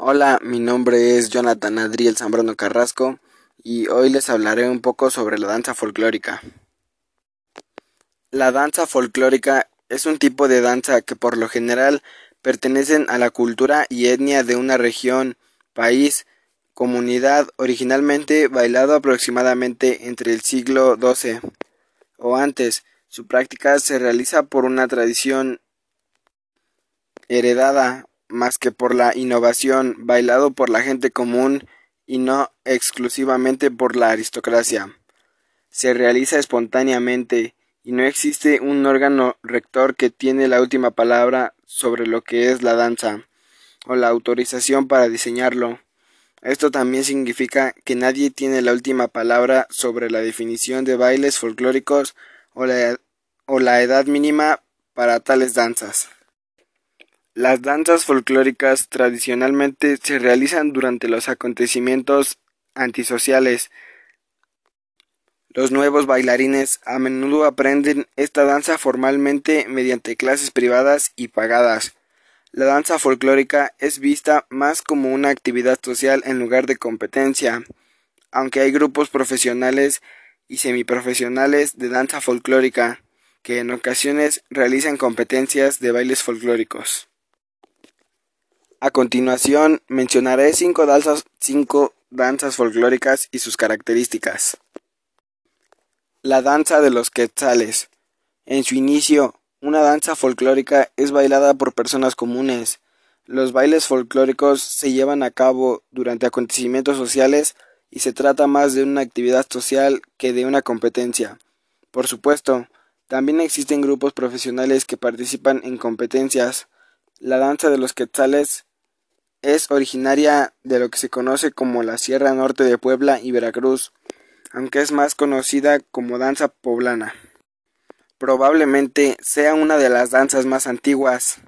Hola, mi nombre es Jonathan Adriel Zambrano Carrasco y hoy les hablaré un poco sobre la danza folclórica. La danza folclórica es un tipo de danza que por lo general pertenecen a la cultura y etnia de una región, país, comunidad originalmente bailado aproximadamente entre el siglo XII o antes. Su práctica se realiza por una tradición heredada más que por la innovación, bailado por la gente común y no exclusivamente por la aristocracia. Se realiza espontáneamente y no existe un órgano rector que tiene la última palabra sobre lo que es la danza o la autorización para diseñarlo. Esto también significa que nadie tiene la última palabra sobre la definición de bailes folclóricos o la, o la edad mínima para tales danzas. Las danzas folclóricas tradicionalmente se realizan durante los acontecimientos antisociales. Los nuevos bailarines a menudo aprenden esta danza formalmente mediante clases privadas y pagadas. La danza folclórica es vista más como una actividad social en lugar de competencia, aunque hay grupos profesionales y semiprofesionales de danza folclórica que en ocasiones realizan competencias de bailes folclóricos. A continuación mencionaré cinco danzas, cinco folclóricas y sus características. La danza de los quetzales. En su inicio, una danza folclórica es bailada por personas comunes. Los bailes folclóricos se llevan a cabo durante acontecimientos sociales y se trata más de una actividad social que de una competencia. Por supuesto, también existen grupos profesionales que participan en competencias. La danza de los quetzales es originaria de lo que se conoce como la Sierra Norte de Puebla y Veracruz, aunque es más conocida como danza poblana. Probablemente sea una de las danzas más antiguas.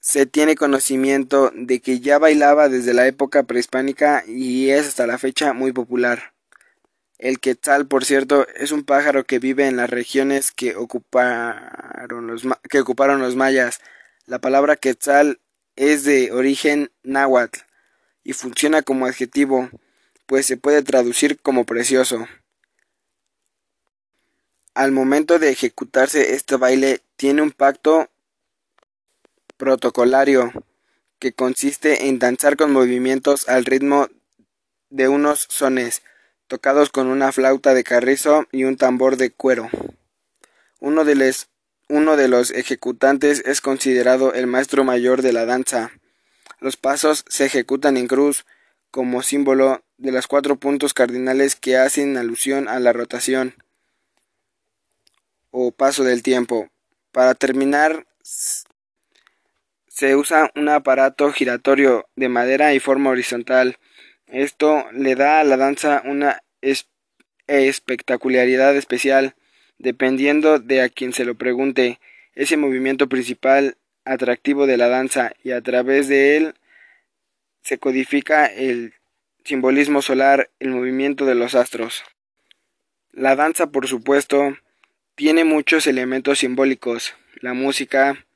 Se tiene conocimiento de que ya bailaba desde la época prehispánica y es hasta la fecha muy popular. El quetzal, por cierto, es un pájaro que vive en las regiones que ocuparon los, que ocuparon los mayas. La palabra quetzal es de origen náhuatl y funciona como adjetivo, pues se puede traducir como precioso. Al momento de ejecutarse este baile tiene un pacto protocolario que consiste en danzar con movimientos al ritmo de unos sones tocados con una flauta de carrizo y un tambor de cuero. Uno de, los uno de los ejecutantes es considerado el maestro mayor de la danza. Los pasos se ejecutan en cruz, como símbolo de los cuatro puntos cardinales que hacen alusión a la rotación o paso del tiempo. Para terminar, se usa un aparato giratorio de madera y forma horizontal. Esto le da a la danza una espectacularidad especial dependiendo de a quien se lo pregunte, ese movimiento principal atractivo de la danza y a través de él se codifica el simbolismo solar, el movimiento de los astros. La danza, por supuesto, tiene muchos elementos simbólicos, la música,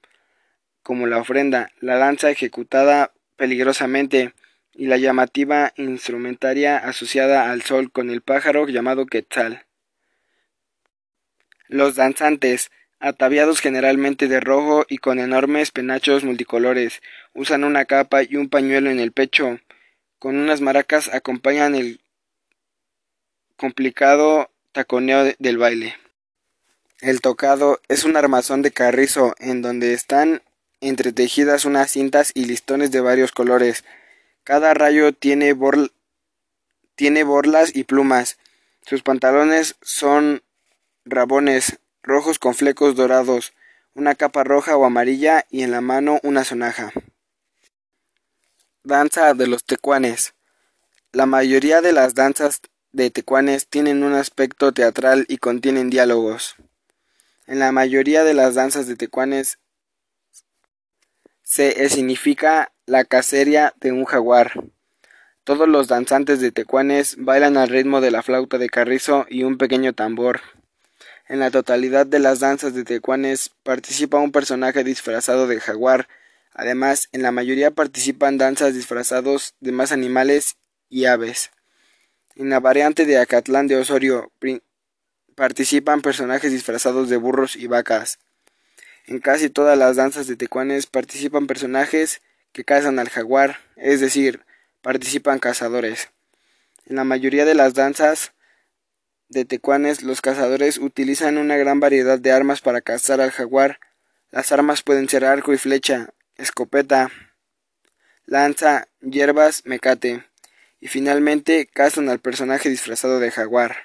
como la ofrenda, la danza ejecutada peligrosamente y la llamativa instrumentaria asociada al sol con el pájaro llamado quetzal. Los danzantes, ataviados generalmente de rojo y con enormes penachos multicolores, usan una capa y un pañuelo en el pecho. Con unas maracas acompañan el complicado taconeo del baile. El tocado es un armazón de carrizo en donde están entretejidas unas cintas y listones de varios colores. Cada rayo tiene, tiene borlas y plumas. Sus pantalones son rabones rojos con flecos dorados, una capa roja o amarilla y en la mano una sonaja. Danza de los tecuanes. La mayoría de las danzas de tecuanes tienen un aspecto teatral y contienen diálogos. En la mayoría de las danzas de tecuanes se significa la cacería de un jaguar. Todos los danzantes de tecuanes bailan al ritmo de la flauta de carrizo y un pequeño tambor. En la totalidad de las danzas de tecuanes participa un personaje disfrazado de jaguar, Además, en la mayoría participan danzas disfrazados de más animales y aves. En la variante de Acatlán de Osorio participan personajes disfrazados de burros y vacas. En casi todas las danzas de tecuanes participan personajes que cazan al jaguar, es decir, participan cazadores. En la mayoría de las danzas de tecuanes los cazadores utilizan una gran variedad de armas para cazar al jaguar. Las armas pueden ser arco y flecha, escopeta, lanza, hierbas, mecate, y finalmente cazan al personaje disfrazado de jaguar.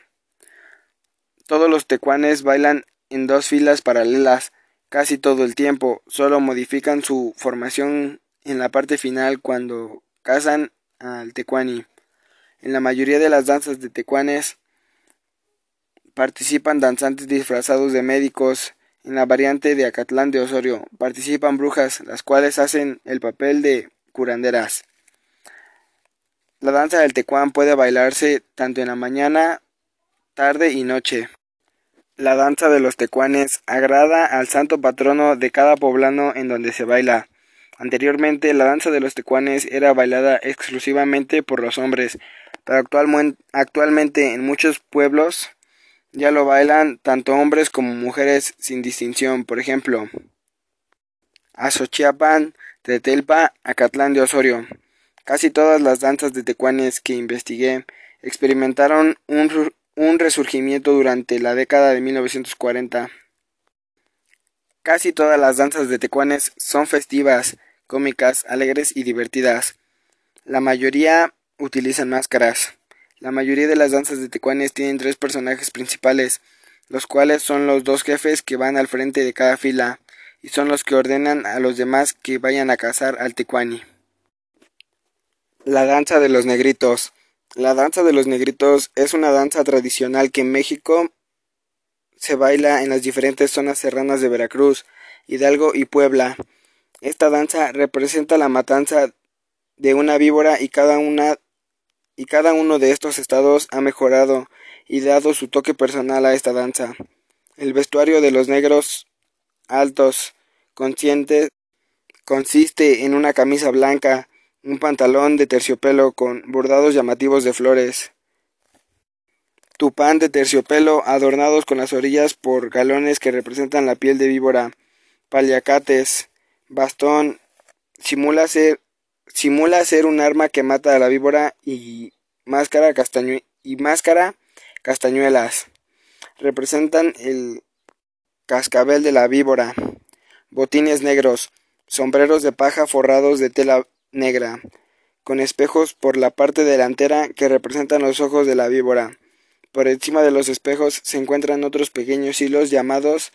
Todos los tecuanes bailan en dos filas paralelas casi todo el tiempo, solo modifican su formación en la parte final cuando cazan al tecuani. En la mayoría de las danzas de tecuanes participan danzantes disfrazados de médicos, en la variante de Acatlán de Osorio participan brujas, las cuales hacen el papel de curanderas. La danza del tecuán puede bailarse tanto en la mañana, tarde y noche. La danza de los tecuanes agrada al santo patrono de cada poblano en donde se baila. Anteriormente la danza de los tecuanes era bailada exclusivamente por los hombres, pero actualmente en muchos pueblos ya lo bailan tanto hombres como mujeres sin distinción, por ejemplo, Azochiapan, Tetelpa, Acatlán de Osorio. Casi todas las danzas de tecuanes que investigué experimentaron un, un resurgimiento durante la década de 1940. Casi todas las danzas de tecuanes son festivas, cómicas, alegres y divertidas. La mayoría utilizan máscaras. La mayoría de las danzas de tecuanes tienen tres personajes principales, los cuales son los dos jefes que van al frente de cada fila y son los que ordenan a los demás que vayan a cazar al tecuani. La danza de los negritos. La danza de los negritos es una danza tradicional que en México se baila en las diferentes zonas serranas de Veracruz, Hidalgo y Puebla. Esta danza representa la matanza de una víbora y cada una y cada uno de estos estados ha mejorado y dado su toque personal a esta danza. El vestuario de los negros altos conscientes consiste en una camisa blanca, un pantalón de terciopelo con bordados llamativos de flores, tupán de terciopelo adornados con las orillas por galones que representan la piel de víbora, paliacates, bastón, simula ser Simula ser un arma que mata a la víbora y máscara, y máscara castañuelas. Representan el cascabel de la víbora. Botines negros. Sombreros de paja forrados de tela negra. Con espejos por la parte delantera que representan los ojos de la víbora. Por encima de los espejos se encuentran otros pequeños hilos llamados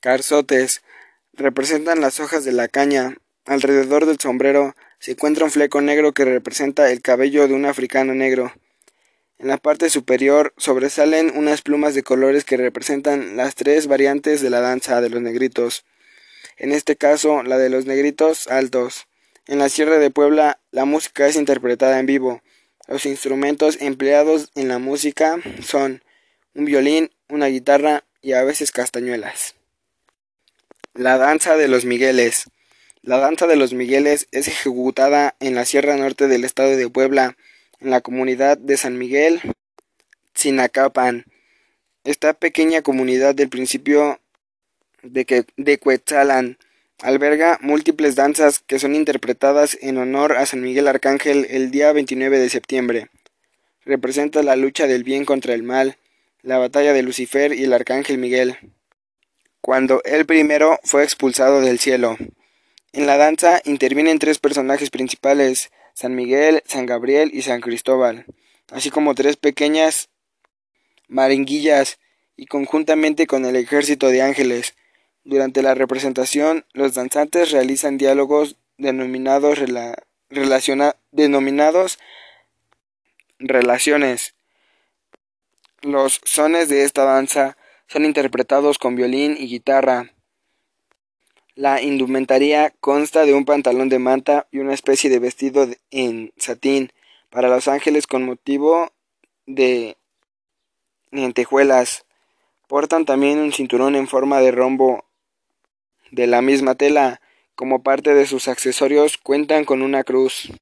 carzotes. Representan las hojas de la caña. Alrededor del sombrero se encuentra un fleco negro que representa el cabello de un africano negro. En la parte superior sobresalen unas plumas de colores que representan las tres variantes de la danza de los negritos. En este caso, la de los negritos altos. En la Sierra de Puebla, la música es interpretada en vivo. Los instrumentos empleados en la música son un violín, una guitarra y a veces castañuelas. La danza de los Migueles. La danza de los Migueles es ejecutada en la Sierra Norte del estado de Puebla, en la comunidad de San Miguel, Sinacapan. Esta pequeña comunidad del principio de, que, de Cuetzalan alberga múltiples danzas que son interpretadas en honor a San Miguel Arcángel el día 29 de septiembre. Representa la lucha del bien contra el mal, la batalla de Lucifer y el Arcángel Miguel, cuando él primero fue expulsado del cielo. En la danza intervienen tres personajes principales, San Miguel, San Gabriel y San Cristóbal, así como tres pequeñas maringuillas y conjuntamente con el ejército de ángeles. Durante la representación, los danzantes realizan diálogos denominados, denominados relaciones. Los sones de esta danza son interpretados con violín y guitarra, la indumentaria consta de un pantalón de manta y una especie de vestido en satín para los ángeles con motivo de lentejuelas. Portan también un cinturón en forma de rombo de la misma tela. Como parte de sus accesorios cuentan con una cruz,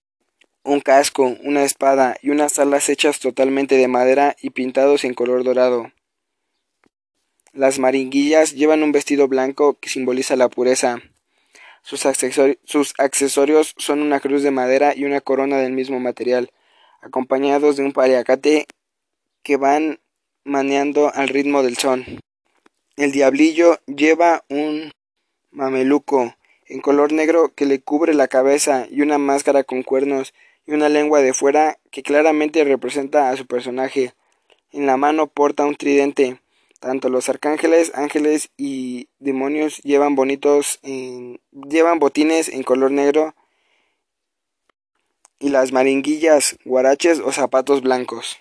un casco, una espada y unas alas hechas totalmente de madera y pintados en color dorado. Las maringuillas llevan un vestido blanco que simboliza la pureza. Sus, accesorios son una cruz de madera y una corona del mismo material, acompañados de un paliacate que van maneando al ritmo del son. El diablillo lleva un mameluco en color negro que le cubre la cabeza y una máscara con cuernos y una lengua de fuera que claramente representa a su personaje. En la mano porta un tridente tanto los arcángeles, ángeles y demonios llevan bonitos llevan botines en color negro y las maringuillas, guaraches o zapatos blancos.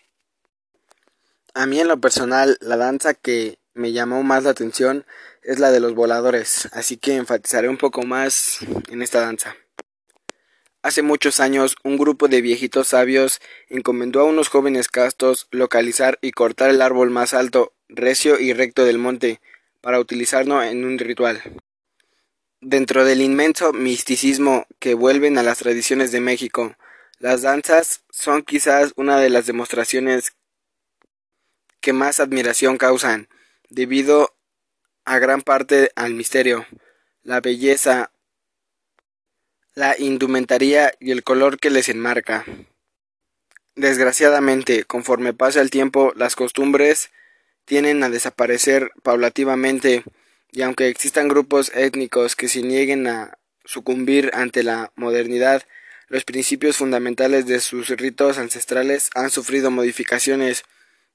A mí en lo personal la danza que me llamó más la atención es la de los voladores, así que enfatizaré un poco más en esta danza. Hace muchos años un grupo de viejitos sabios encomendó a unos jóvenes castos localizar y cortar el árbol más alto recio y recto del monte, para utilizarlo en un ritual. Dentro del inmenso misticismo que vuelven a las tradiciones de México, las danzas son quizás una de las demostraciones que más admiración causan, debido a gran parte al misterio, la belleza, la indumentaria y el color que les enmarca. Desgraciadamente, conforme pasa el tiempo, las costumbres tienen a desaparecer paulativamente y aunque existan grupos étnicos que se nieguen a sucumbir ante la modernidad, los principios fundamentales de sus ritos ancestrales han sufrido modificaciones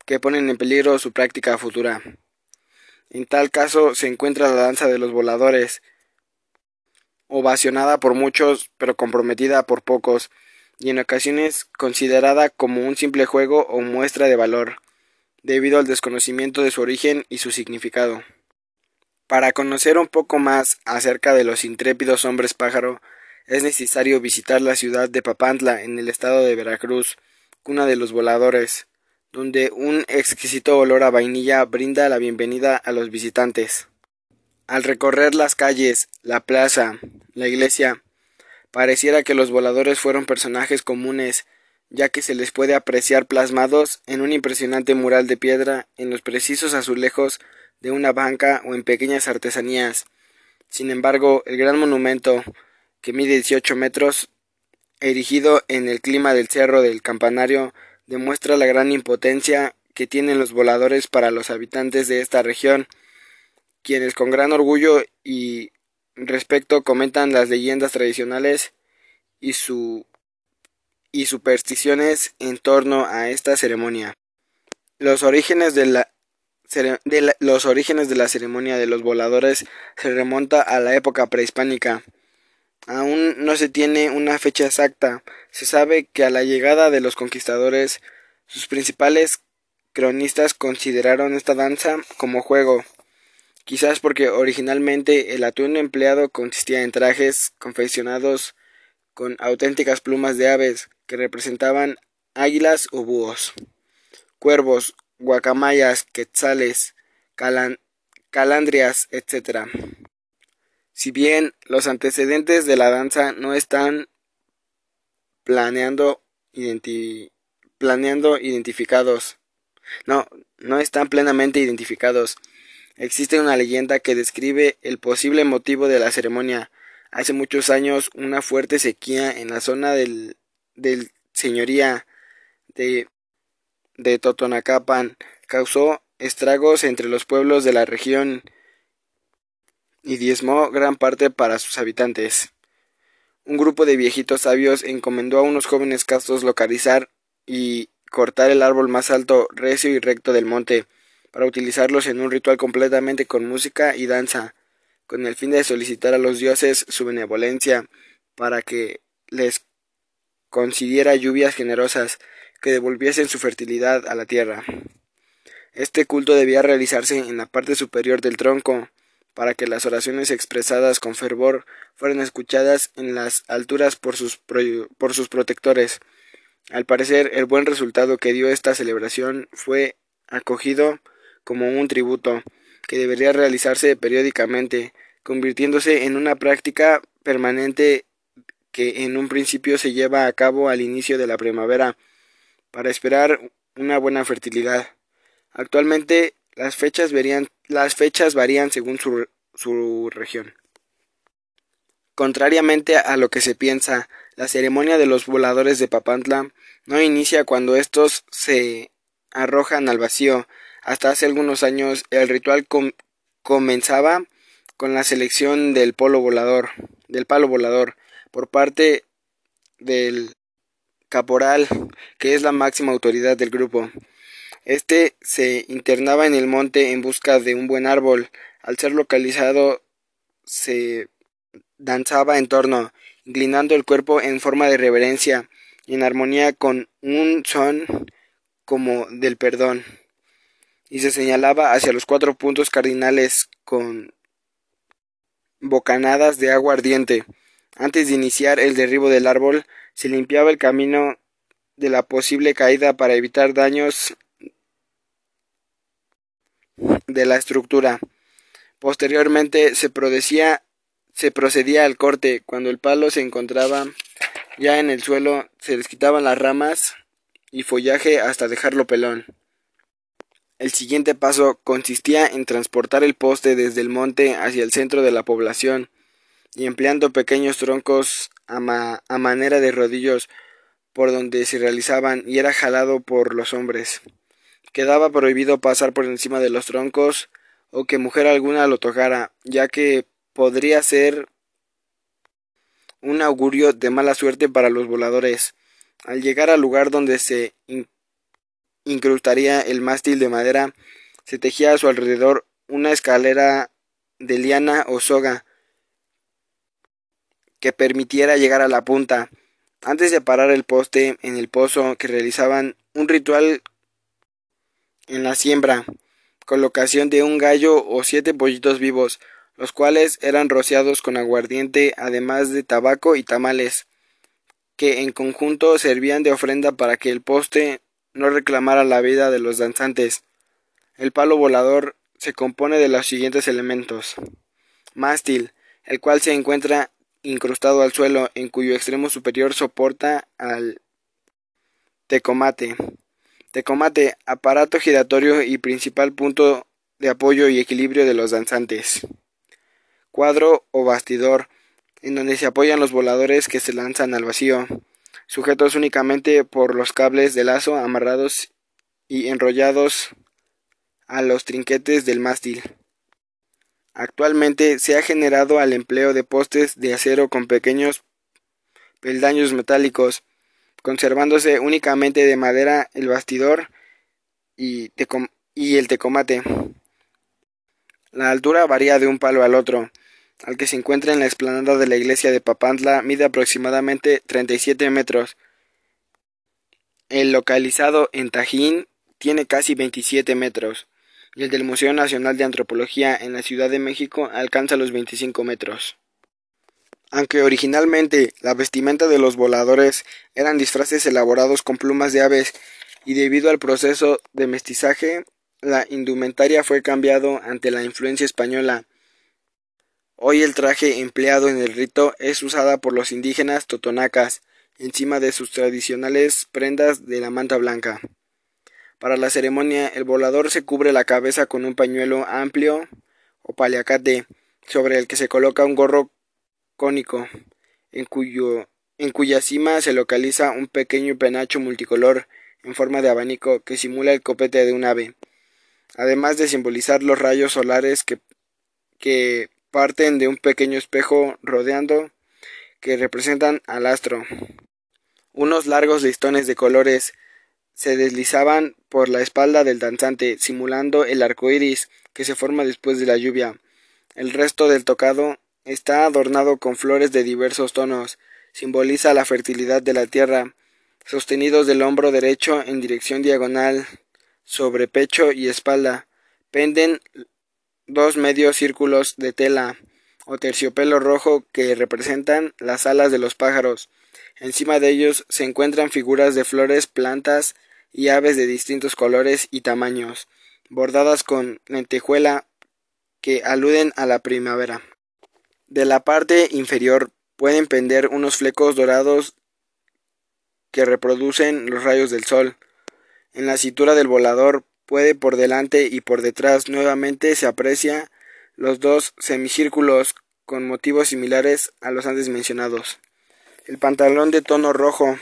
que ponen en peligro su práctica futura. En tal caso se encuentra la danza de los voladores, ovacionada por muchos pero comprometida por pocos, y en ocasiones considerada como un simple juego o muestra de valor debido al desconocimiento de su origen y su significado. Para conocer un poco más acerca de los intrépidos hombres pájaro, es necesario visitar la ciudad de Papantla en el estado de Veracruz, cuna de los voladores, donde un exquisito olor a vainilla brinda la bienvenida a los visitantes. Al recorrer las calles, la plaza, la iglesia, pareciera que los voladores fueron personajes comunes ya que se les puede apreciar plasmados en un impresionante mural de piedra en los precisos azulejos de una banca o en pequeñas artesanías. Sin embargo, el gran monumento, que mide 18 metros, erigido en el clima del cerro del campanario, demuestra la gran impotencia que tienen los voladores para los habitantes de esta región, quienes con gran orgullo y respeto comentan las leyendas tradicionales y su y supersticiones en torno a esta ceremonia. Los orígenes de la, los orígenes de la ceremonia de los voladores se remonta a la época prehispánica. Aún no se tiene una fecha exacta. Se sabe que a la llegada de los conquistadores, sus principales cronistas consideraron esta danza como juego, quizás porque originalmente el atuendo empleado consistía en trajes confeccionados con auténticas plumas de aves, que representaban águilas o búhos, cuervos, guacamayas, quetzales, calandrias, etc. Si bien los antecedentes de la danza no están planeando, planeando identificados, no, no están plenamente identificados. Existe una leyenda que describe el posible motivo de la ceremonia. Hace muchos años una fuerte sequía en la zona del del señoría de, de Totonacapan causó estragos entre los pueblos de la región y diezmó gran parte para sus habitantes. Un grupo de viejitos sabios encomendó a unos jóvenes castos localizar y cortar el árbol más alto, recio y recto del monte, para utilizarlos en un ritual completamente con música y danza, con el fin de solicitar a los dioses su benevolencia para que les concediera lluvias generosas que devolviesen su fertilidad a la tierra. Este culto debía realizarse en la parte superior del tronco, para que las oraciones expresadas con fervor fueran escuchadas en las alturas por sus, por sus protectores. Al parecer, el buen resultado que dio esta celebración fue acogido como un tributo que debería realizarse periódicamente, convirtiéndose en una práctica permanente que en un principio se lleva a cabo al inicio de la primavera para esperar una buena fertilidad. Actualmente las fechas, las fechas varían según su, su región. Contrariamente a lo que se piensa, la ceremonia de los voladores de Papantla no inicia cuando estos se arrojan al vacío. Hasta hace algunos años el ritual comenzaba con la selección del polo volador, del palo volador, por parte del caporal, que es la máxima autoridad del grupo. Este se internaba en el monte en busca de un buen árbol. Al ser localizado, se danzaba en torno, inclinando el cuerpo en forma de reverencia y en armonía con un son como del perdón, y se señalaba hacia los cuatro puntos cardinales con bocanadas de agua ardiente. Antes de iniciar el derribo del árbol, se limpiaba el camino de la posible caída para evitar daños de la estructura. Posteriormente se se procedía al corte. Cuando el palo se encontraba ya en el suelo, se les quitaban las ramas y follaje hasta dejarlo pelón. El siguiente paso consistía en transportar el poste desde el monte hacia el centro de la población y empleando pequeños troncos a, manera de rodillos por donde se realizaban y era jalado por los hombres. Quedaba prohibido pasar por encima de los troncos o que mujer alguna lo tocara, ya que podría ser un augurio de mala suerte para los voladores. Al llegar al lugar donde se incrustaría el mástil de madera, se tejía a su alrededor una escalera de liana o soga que permitiera llegar a la punta. Antes de parar el poste en el pozo que realizaban un ritual en la siembra, colocación de un gallo o siete pollitos vivos, los cuales eran rociados con aguardiente, además de tabaco y tamales, que en conjunto servían de ofrenda para que el poste no reclamara la vida de los danzantes. El palo volador se compone de los siguientes elementos mástil, el cual se encuentra incrustado al suelo, en cuyo extremo superior soporta al tecomate. Tecomate, aparato giratorio y principal punto de apoyo y equilibrio de los danzantes. Cuadro o bastidor, en donde se apoyan los voladores que se lanzan al vacío, sujetos únicamente por los cables de lazo amarrados y enrollados a los trinquetes del mástil. Actualmente se ha generado al empleo de postes de acero con pequeños peldaños metálicos, conservándose únicamente de madera el bastidor y, el tecomate. La altura varía de un palo al otro. Al que se encuentra en la explanada de la iglesia de Papantla mide aproximadamente 37 metros. El localizado en Tajín tiene casi 27 metros el del Museo Nacional de Antropología en la Ciudad de México alcanza los 25 metros. Aunque originalmente la vestimenta de los voladores eran disfraces elaborados con plumas de aves y debido al proceso de mestizaje, la indumentaria fue cambiado ante la influencia española. Hoy el traje empleado en el rito es usada por los indígenas totonacas encima de sus tradicionales prendas de la manta blanca. Para la ceremonia, el volador se cubre la cabeza con un pañuelo amplio o paliacate, sobre el que se coloca un gorro cónico, en, cuyo, en cuya cima se localiza un pequeño penacho multicolor en forma de abanico que simula el copete de un ave, además de simbolizar los rayos solares que, que parten de un pequeño espejo rodeando que representan al astro. Unos largos listones de colores se deslizaban por la espalda del danzante, simulando el arco iris que se forma después de la lluvia. El resto del tocado está adornado con flores de diversos tonos, simboliza la fertilidad de la tierra, sostenidos del hombro derecho en dirección diagonal sobre pecho y espalda, penden dos medios círculos de tela o terciopelo rojo que representan las alas de los pájaros. Encima de ellos se encuentran figuras de flores, plantas, y aves de distintos colores y tamaños, bordadas con lentejuela que aluden a la primavera. De la parte inferior pueden pender unos flecos dorados que reproducen los rayos del sol. En la cintura del volador puede por delante y por detrás nuevamente se aprecia los dos semicírculos con motivos similares a los antes mencionados. El pantalón de tono rojo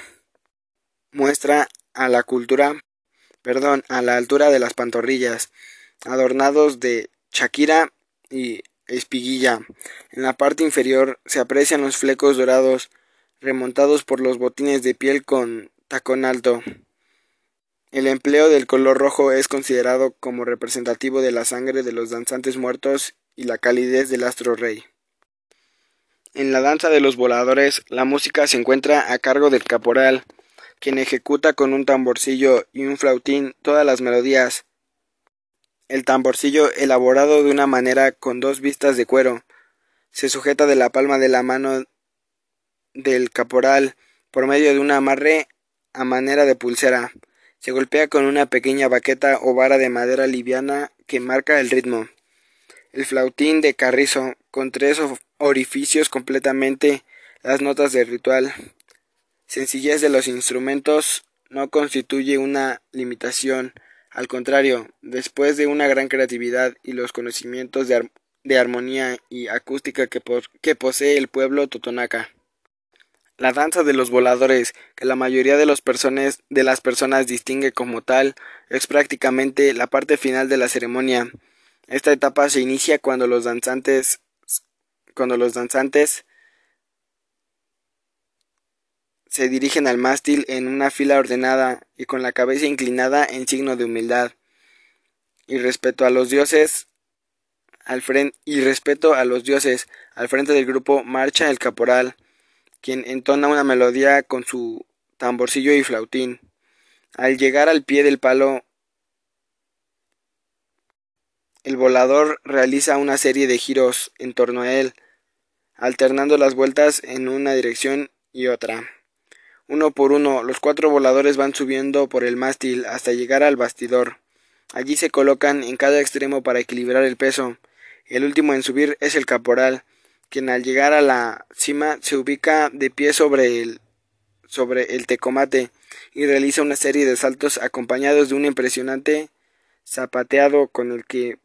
muestra a la cultura, perdón, a la altura de las pantorrillas, adornados de chaquira y espiguilla. En la parte inferior se aprecian los flecos dorados remontados por los botines de piel con tacón alto. El empleo del color rojo es considerado como representativo de la sangre de los danzantes muertos y la calidez del astro rey. En la danza de los voladores, la música se encuentra a cargo del caporal, quien ejecuta con un tamborcillo y un flautín todas las melodías. El tamborcillo, elaborado de una manera con dos vistas de cuero, se sujeta de la palma de la mano del caporal por medio de un amarre a manera de pulsera. Se golpea con una pequeña baqueta o vara de madera liviana que marca el ritmo. El flautín de carrizo, con tres orificios completamente las notas del ritual. Sencillez de los instrumentos no constituye una limitación, al contrario, después de una gran creatividad y los conocimientos de, armonía y acústica que, que posee el pueblo totonaca. La danza de los voladores, que la mayoría de, los de las personas distingue como tal, es prácticamente la parte final de la ceremonia. Esta etapa se inicia cuando los danzantes cuando los danzantes se dirigen al mástil en una fila ordenada y con la cabeza inclinada en signo de humildad y respeto a los dioses al frente y respeto a los dioses al frente del grupo marcha el caporal quien entona una melodía con su tamborcillo y flautín. Al llegar al pie del palo, el volador realiza una serie de giros en torno a él, alternando las vueltas en una dirección y otra. Uno por uno, los cuatro voladores van subiendo por el mástil hasta llegar al bastidor. Allí se colocan en cada extremo para equilibrar el peso. El último en subir es el caporal, quien al llegar a la cima se ubica de pie sobre el, sobre el tecomate y realiza una serie de saltos acompañados de un impresionante zapateado con el que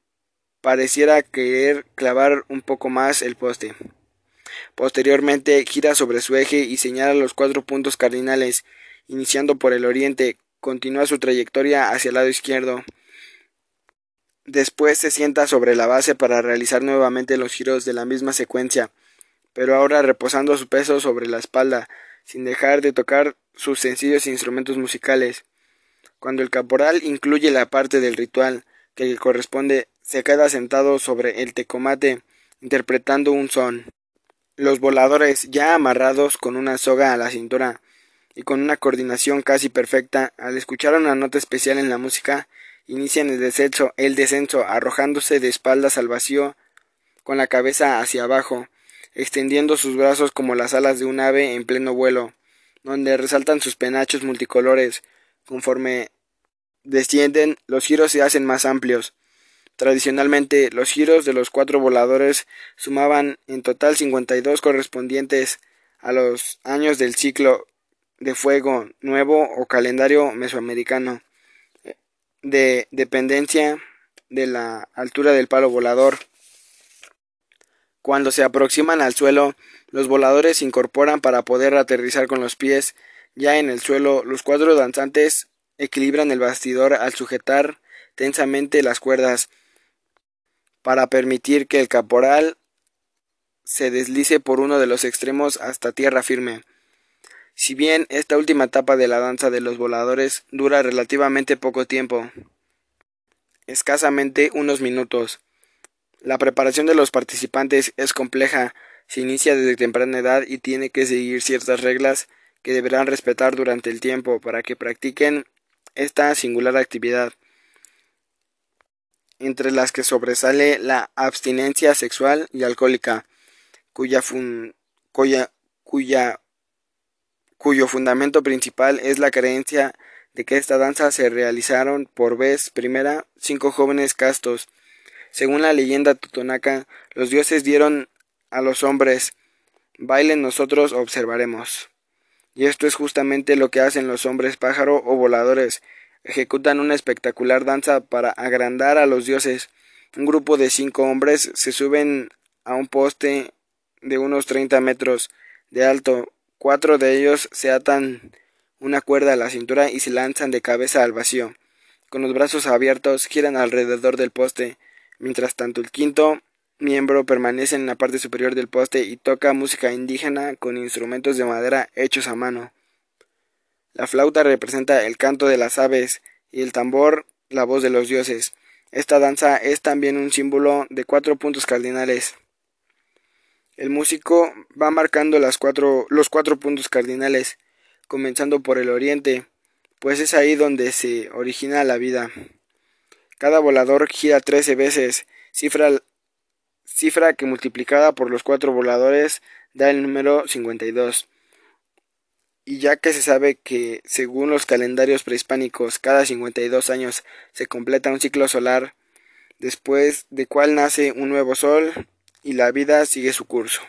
pareciera querer clavar un poco más el poste. Posteriormente gira sobre su eje y señala los cuatro puntos cardinales, iniciando por el oriente, continúa su trayectoria hacia el lado izquierdo, Después se sienta sobre la base para realizar nuevamente los giros de la misma secuencia, pero ahora reposando su peso sobre la espalda, sin dejar de tocar sus sencillos instrumentos musicales. Cuando el caporal incluye la parte del ritual que le corresponde, se queda sentado sobre el tecomate, interpretando un son. Los voladores, ya amarrados con una soga a la cintura y con una coordinación casi perfecta, al escuchar una nota especial en la música, inician el descenso, el descenso arrojándose de espaldas al vacío con la cabeza hacia abajo, extendiendo sus brazos como las alas de un ave en pleno vuelo, donde resaltan sus penachos multicolores. Conforme descienden, los giros se hacen más amplios. Tradicionalmente, los giros de los cuatro voladores sumaban en total 52 correspondientes a los años del ciclo de fuego nuevo o calendario mesoamericano de dependencia de la altura del palo volador. Cuando se aproximan al suelo, los voladores se incorporan para poder aterrizar con los pies. Ya en el suelo, los cuatro danzantes equilibran el bastidor al sujetar tensamente las cuerdas para permitir que el caporal se deslice por uno de los extremos hasta tierra firme. Si bien esta última etapa de la danza de los voladores dura relativamente poco tiempo, escasamente unos minutos, la preparación de los participantes es compleja, se inicia desde temprana edad y tiene que seguir ciertas reglas que deberán respetar durante el tiempo para que practiquen esta singular actividad, entre las que sobresale la abstinencia sexual y alcohólica, cuya, cuya, cuya cuyo fundamento principal es la creencia de que esta danza se realizaron por vez primera cinco jóvenes castos. Según la leyenda totonaca, los dioses dieron a los hombres, bailen nosotros observaremos. Y esto es justamente lo que hacen los hombres pájaro o voladores. Ejecutan una espectacular danza para agrandar a los dioses. Un grupo de cinco hombres se suben a un poste de unos treinta metros de alto. Cuatro de ellos se atan una cuerda a la cintura y se lanzan de cabeza al vacío. Con los brazos abiertos giran alrededor del poste. Mientras tanto el quinto miembro permanece en la parte superior del poste y toca música indígena con instrumentos de madera hechos a mano. La flauta representa el canto de las aves y el tambor la voz de los dioses. Esta danza es también un símbolo de cuatro puntos cardinales. El músico va marcando las cuatro, los cuatro puntos cardinales, comenzando por el oriente, pues es ahí donde se origina la vida. Cada volador gira trece veces, cifra cifra que multiplicada por los cuatro voladores da el número 52. Y ya que se sabe que, según los calendarios prehispánicos, cada 52 años se completa un ciclo solar, después de cual nace un nuevo sol y la vida sigue su curso.